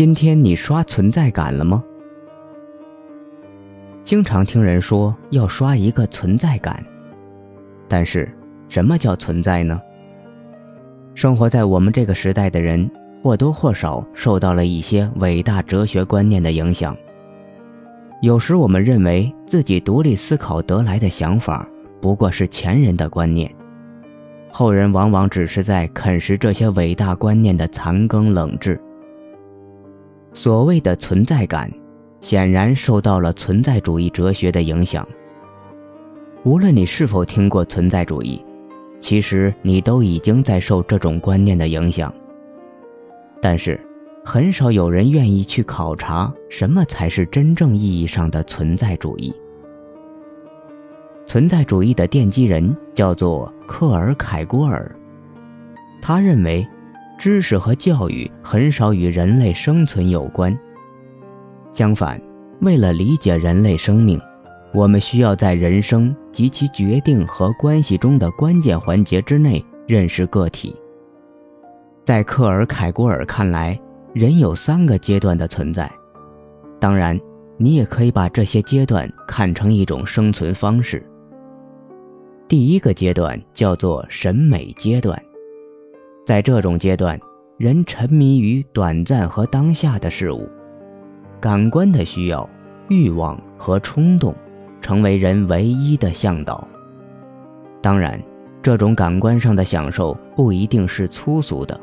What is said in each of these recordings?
今天你刷存在感了吗？经常听人说要刷一个存在感，但是什么叫存在呢？生活在我们这个时代的人或多或少受到了一些伟大哲学观念的影响。有时我们认为自己独立思考得来的想法不过是前人的观念，后人往往只是在啃食这些伟大观念的残羹冷炙。所谓的存在感。显然受到了存在主义哲学的影响。无论你是否听过存在主义，其实你都已经在受这种观念的影响。但是，很少有人愿意去考察什么才是真正意义上的存在主义。存在主义的奠基人叫做克尔凯郭尔，他认为，知识和教育很少与人类生存有关。相反，为了理解人类生命，我们需要在人生及其决定和关系中的关键环节之内认识个体。在克尔凯郭尔看来，人有三个阶段的存在。当然，你也可以把这些阶段看成一种生存方式。第一个阶段叫做审美阶段，在这种阶段，人沉迷于短暂和当下的事物。感官的需要、欲望和冲动，成为人唯一的向导。当然，这种感官上的享受不一定是粗俗的，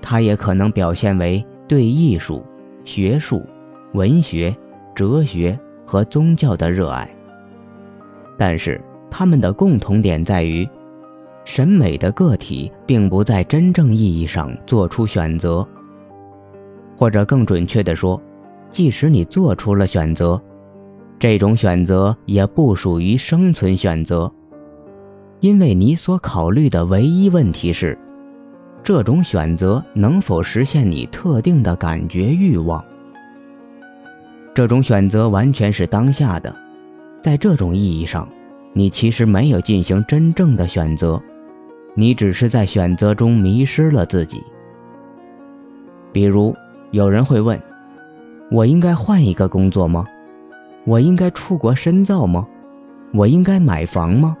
它也可能表现为对艺术、学术、文学、哲学和宗教的热爱。但是，他们的共同点在于，审美的个体并不在真正意义上做出选择，或者更准确地说。即使你做出了选择，这种选择也不属于生存选择，因为你所考虑的唯一问题是，这种选择能否实现你特定的感觉欲望。这种选择完全是当下的，在这种意义上，你其实没有进行真正的选择，你只是在选择中迷失了自己。比如，有人会问。我应该换一个工作吗？我应该出国深造吗？我应该买房吗？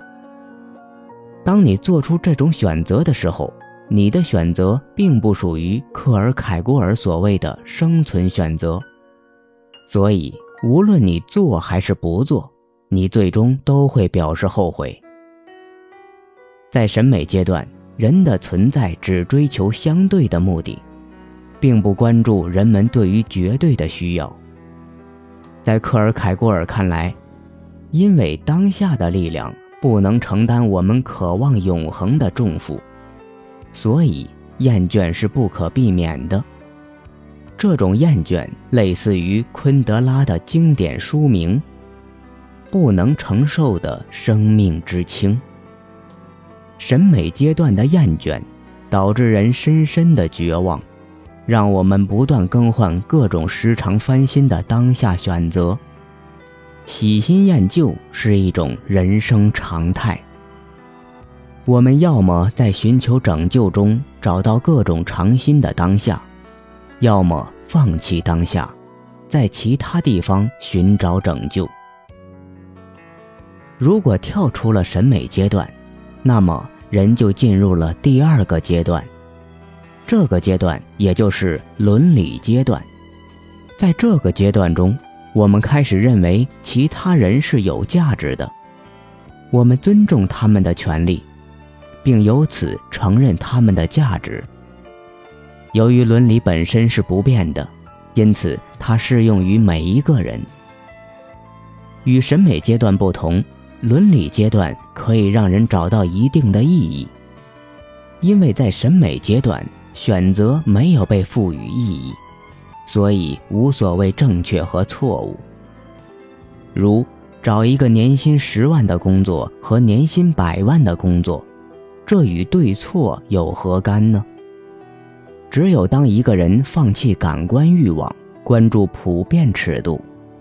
当你做出这种选择的时候，你的选择并不属于克尔凯郭尔所谓的生存选择。所以，无论你做还是不做，你最终都会表示后悔。在审美阶段，人的存在只追求相对的目的。并不关注人们对于绝对的需要。在克尔凯郭尔看来，因为当下的力量不能承担我们渴望永恒的重负，所以厌倦是不可避免的。这种厌倦类似于昆德拉的经典书名《不能承受的生命之轻》。审美阶段的厌倦，导致人深深的绝望。让我们不断更换各种时常翻新的当下选择，喜新厌旧是一种人生常态。我们要么在寻求拯救中找到各种尝新的当下，要么放弃当下，在其他地方寻找拯救。如果跳出了审美阶段，那么人就进入了第二个阶段。这个阶段也就是伦理阶段，在这个阶段中，我们开始认为其他人是有价值的，我们尊重他们的权利，并由此承认他们的价值。由于伦理本身是不变的，因此它适用于每一个人。与审美阶段不同，伦理阶段可以让人找到一定的意义，因为在审美阶段。选择没有被赋予意义，所以无所谓正确和错误。如找一个年薪十万的工作和年薪百万的工作，这与对错有何干呢？只有当一个人放弃感官欲望，关注普遍尺度，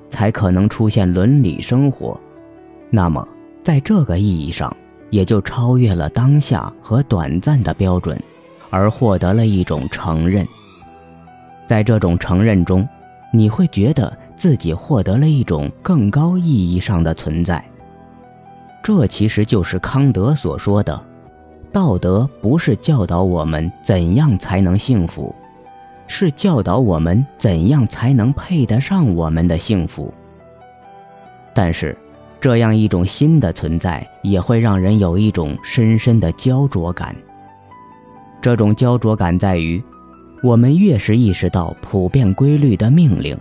才可能出现伦理生活。那么，在这个意义上，也就超越了当下和短暂的标准。而获得了一种承认，在这种承认中，你会觉得自己获得了一种更高意义上的存在。这其实就是康德所说的：道德不是教导我们怎样才能幸福，是教导我们怎样才能配得上我们的幸福。但是，这样一种新的存在也会让人有一种深深的焦灼感。这种焦灼感在于，我们越是意识到普遍规律的命令，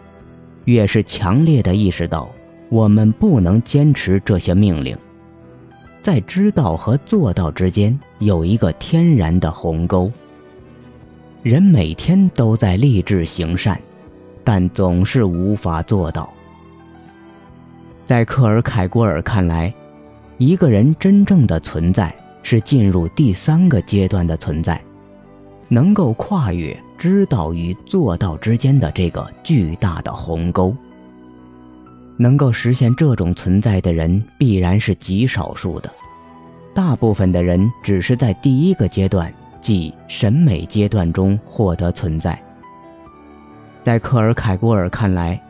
越是强烈的意识到我们不能坚持这些命令。在知道和做到之间有一个天然的鸿沟。人每天都在立志行善，但总是无法做到。在克尔凯郭尔看来，一个人真正的存在是进入第三个阶段的存在，能够跨越知道与做到之间的这个巨大的鸿沟。能够实现这种存在的人必然是极少数的，大部分的人只是在第一个阶段，即审美阶段中获得存在。在克尔凯郭尔看来，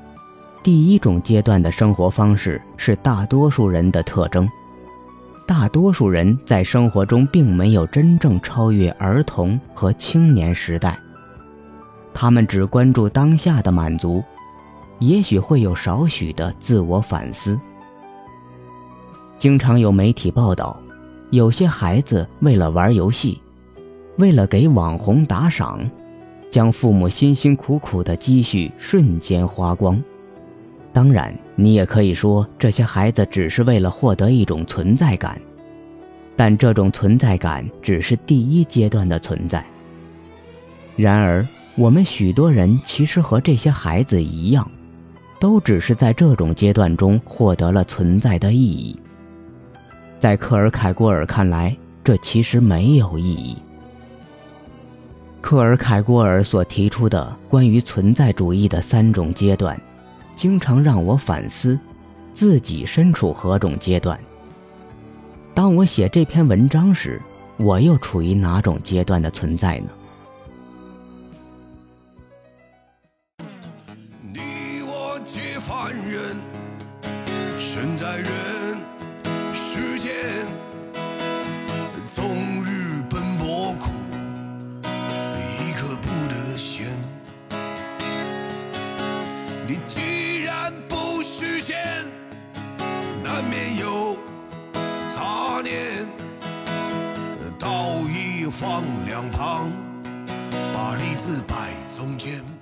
第一种阶段的生活方式是大多数人的特征。大多数人在生活中并没有真正超越儿童和青年时代，他们只关注当下的满足。也许会有少许的自我反思。经常有媒体报道，有些孩子为了玩游戏，为了给网红打赏，将父母辛辛苦苦的积蓄瞬间花光。当然，你也可以说这些孩子只是为了获得一种存在感，但这种存在感只是第一阶段的存在。然而，我们许多人其实和这些孩子一样。都只是在这种阶段中获得了存在的意义。在克尔凯郭尔看来，这其实没有意义。克尔凯郭尔所提出的关于存在主义的三种阶段，经常让我反思自己身处何种阶段。当我写这篇文章时，我又处于哪种阶段的存在呢？你我皆凡人身在人世间，终日奔波苦，一刻不得闲。你难免有杂念。道义放两旁，把利字摆中间。